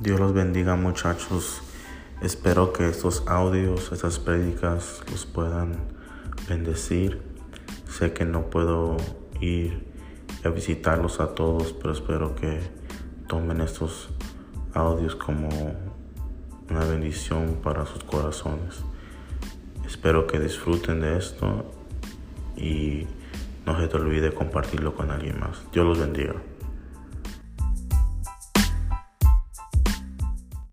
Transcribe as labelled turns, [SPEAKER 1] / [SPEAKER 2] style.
[SPEAKER 1] Dios los bendiga muchachos. Espero que estos audios, estas prédicas los puedan bendecir. Sé que no puedo ir a visitarlos a todos, pero espero que tomen estos audios como una bendición para sus corazones. Espero que disfruten de esto y no se te olvide compartirlo con alguien más. Dios los bendiga.